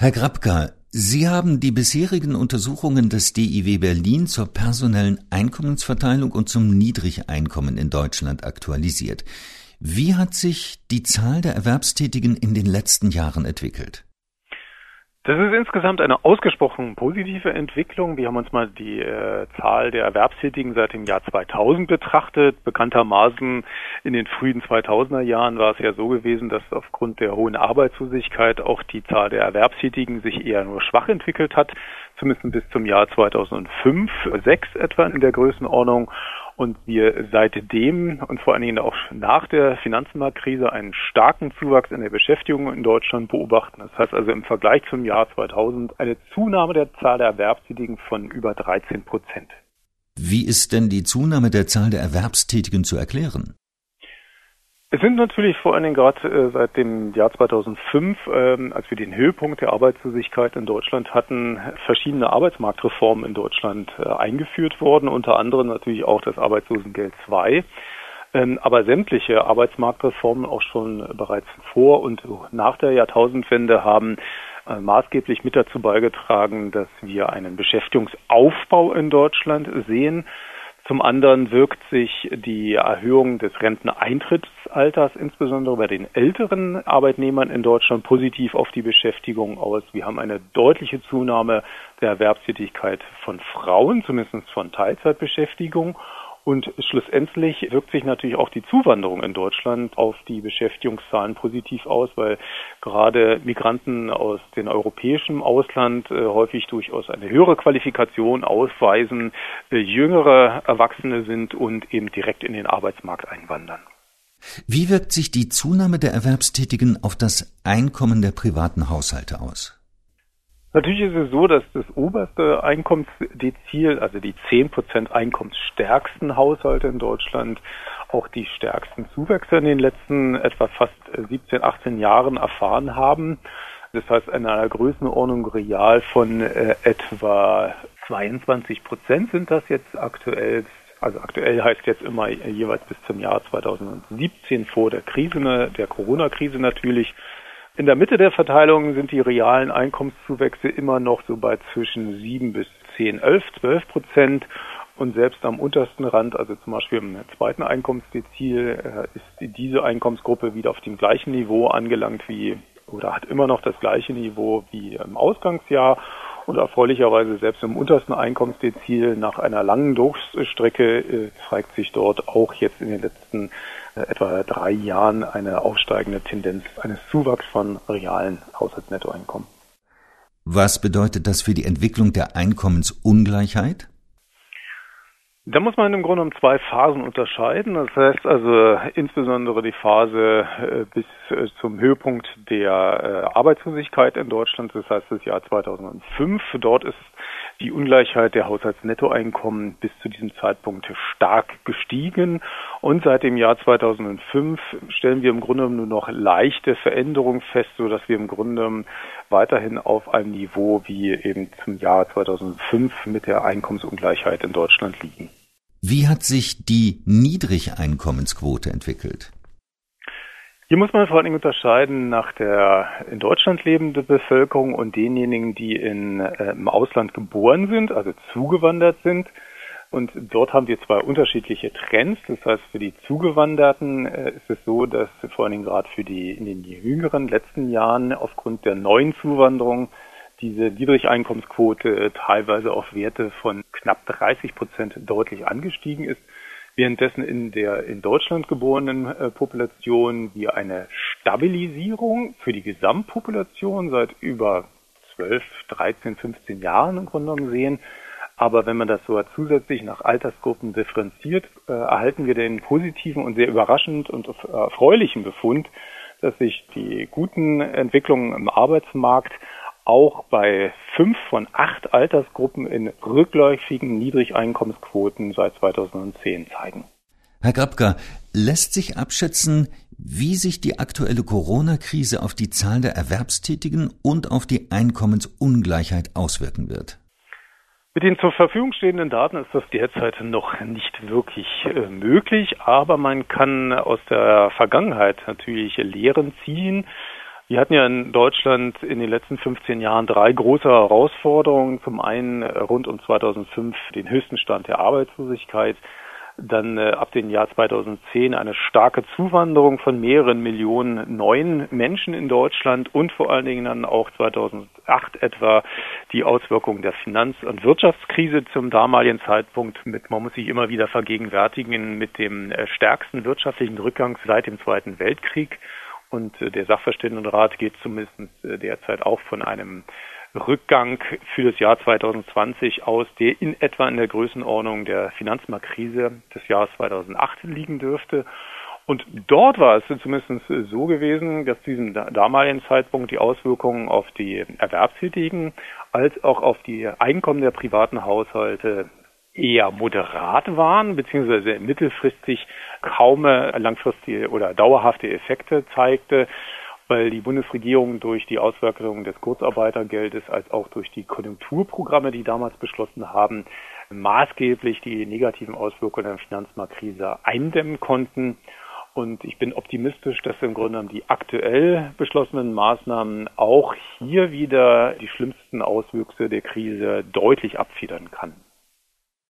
Herr Grabka, Sie haben die bisherigen Untersuchungen des DIW Berlin zur personellen Einkommensverteilung und zum Niedrigeinkommen in Deutschland aktualisiert. Wie hat sich die Zahl der Erwerbstätigen in den letzten Jahren entwickelt? Das ist insgesamt eine ausgesprochen positive Entwicklung. Wir haben uns mal die äh, Zahl der Erwerbstätigen seit dem Jahr 2000 betrachtet. Bekanntermaßen in den frühen 2000er Jahren war es ja so gewesen, dass aufgrund der hohen Arbeitslosigkeit auch die Zahl der Erwerbstätigen sich eher nur schwach entwickelt hat, zumindest bis zum Jahr 2005, 6 etwa in der Größenordnung und wir seitdem und vor allen Dingen auch nach der Finanzmarktkrise einen starken Zuwachs in der Beschäftigung in Deutschland beobachten. Das heißt also im Vergleich zum Jahr 2000 eine Zunahme der Zahl der Erwerbstätigen von über 13 Prozent. Wie ist denn die Zunahme der Zahl der Erwerbstätigen zu erklären? Es sind natürlich vor allen Dingen gerade äh, seit dem Jahr 2005, ähm, als wir den Höhepunkt der Arbeitslosigkeit in Deutschland hatten, verschiedene Arbeitsmarktreformen in Deutschland äh, eingeführt worden, unter anderem natürlich auch das Arbeitslosengeld II. Ähm, aber sämtliche Arbeitsmarktreformen auch schon bereits vor und nach der Jahrtausendwende haben äh, maßgeblich mit dazu beigetragen, dass wir einen Beschäftigungsaufbau in Deutschland sehen zum anderen wirkt sich die Erhöhung des Renteneintrittsalters insbesondere bei den älteren Arbeitnehmern in Deutschland positiv auf die Beschäftigung aus. Wir haben eine deutliche Zunahme der Erwerbstätigkeit von Frauen, zumindest von Teilzeitbeschäftigung. Und schlussendlich wirkt sich natürlich auch die Zuwanderung in Deutschland auf die Beschäftigungszahlen positiv aus, weil gerade Migranten aus dem europäischen Ausland äh, häufig durchaus eine höhere Qualifikation ausweisen, äh, jüngere Erwachsene sind und eben direkt in den Arbeitsmarkt einwandern. Wie wirkt sich die Zunahme der Erwerbstätigen auf das Einkommen der privaten Haushalte aus? Natürlich ist es so, dass das oberste Einkommensdezil, also die 10% einkommensstärksten Haushalte in Deutschland, auch die stärksten Zuwächse in den letzten etwa fast 17, 18 Jahren erfahren haben. Das heißt, in einer Größenordnung real von äh, etwa 22 Prozent sind das jetzt aktuell. Also aktuell heißt jetzt immer jeweils bis zum Jahr 2017 vor der Krise, der Corona-Krise natürlich. In der Mitte der Verteilung sind die realen Einkommenszuwächse immer noch so bei zwischen 7 bis 10, 11, 12 Prozent. Und selbst am untersten Rand, also zum Beispiel im zweiten Einkommensdezil, äh, ist diese Einkommensgruppe wieder auf dem gleichen Niveau angelangt wie oder hat immer noch das gleiche Niveau wie im Ausgangsjahr. Und erfreulicherweise selbst im untersten Einkommensdezil nach einer langen Durchstrecke äh, zeigt sich dort auch jetzt in den letzten äh, etwa drei Jahren eine aufsteigende Tendenz eines Zuwachs von realen Haushaltsnettoeinkommen. Was bedeutet das für die Entwicklung der Einkommensungleichheit? Da muss man im Grunde um zwei Phasen unterscheiden. Das heißt also insbesondere die Phase äh, bis äh, zum Höhepunkt der Arbeitslosigkeit in Deutschland, das heißt das Jahr 2005. Dort ist die Ungleichheit der Haushaltsnettoeinkommen bis zu diesem Zeitpunkt stark gestiegen. Und seit dem Jahr 2005 stellen wir im Grunde nur noch leichte Veränderungen fest, so dass wir im Grunde weiterhin auf einem Niveau wie eben zum Jahr 2005 mit der Einkommensungleichheit in Deutschland liegen. Wie hat sich die Niedrigeinkommensquote entwickelt? Hier muss man vor allen Dingen unterscheiden nach der in Deutschland lebenden Bevölkerung und denjenigen, die in, äh, im Ausland geboren sind, also zugewandert sind. Und dort haben wir zwei unterschiedliche Trends. Das heißt, für die Zugewanderten äh, ist es so, dass vor allen Dingen gerade für die in den jüngeren letzten Jahren aufgrund der neuen Zuwanderung diese Niedrigeinkommensquote teilweise auf Werte von knapp 30 Prozent deutlich angestiegen ist währenddessen in der in Deutschland geborenen äh, Population wir eine Stabilisierung für die Gesamtpopulation seit über 12, 13, 15 Jahren im Grunde genommen sehen. Aber wenn man das so zusätzlich nach Altersgruppen differenziert, äh, erhalten wir den positiven und sehr überraschend und erfreulichen Befund, dass sich die guten Entwicklungen im Arbeitsmarkt auch bei fünf von acht Altersgruppen in rückläufigen Niedrigeinkommensquoten seit 2010 zeigen. Herr Grabka, lässt sich abschätzen, wie sich die aktuelle Corona-Krise auf die Zahl der Erwerbstätigen und auf die Einkommensungleichheit auswirken wird? Mit den zur Verfügung stehenden Daten ist das derzeit noch nicht wirklich äh, möglich, aber man kann aus der Vergangenheit natürlich Lehren ziehen. Wir hatten ja in Deutschland in den letzten 15 Jahren drei große Herausforderungen. Zum einen äh, rund um 2005 den höchsten Stand der Arbeitslosigkeit, dann äh, ab dem Jahr 2010 eine starke Zuwanderung von mehreren Millionen neuen Menschen in Deutschland und vor allen Dingen dann auch 2008 etwa die Auswirkungen der Finanz- und Wirtschaftskrise zum damaligen Zeitpunkt mit, man muss sich immer wieder vergegenwärtigen, mit dem äh, stärksten wirtschaftlichen Rückgang seit dem Zweiten Weltkrieg. Und äh, der Sachverständigenrat geht zumindest äh, derzeit auch von einem Rückgang für das Jahr 2020 aus, der in etwa in der Größenordnung der Finanzmarktkrise des Jahres 2008 liegen dürfte. Und dort war es zumindest so gewesen, dass diesem damaligen Zeitpunkt die Auswirkungen auf die Erwerbstätigen als auch auf die Einkommen der privaten Haushalte eher moderat waren, beziehungsweise mittelfristig kaum langfristige oder dauerhafte Effekte zeigte weil die Bundesregierung durch die Auswirkungen des Kurzarbeitergeldes als auch durch die Konjunkturprogramme, die damals beschlossen haben, maßgeblich die negativen Auswirkungen der Finanzmarktkrise eindämmen konnten. Und ich bin optimistisch, dass im Grunde genommen die aktuell beschlossenen Maßnahmen auch hier wieder die schlimmsten Auswüchse der Krise deutlich abfedern kann.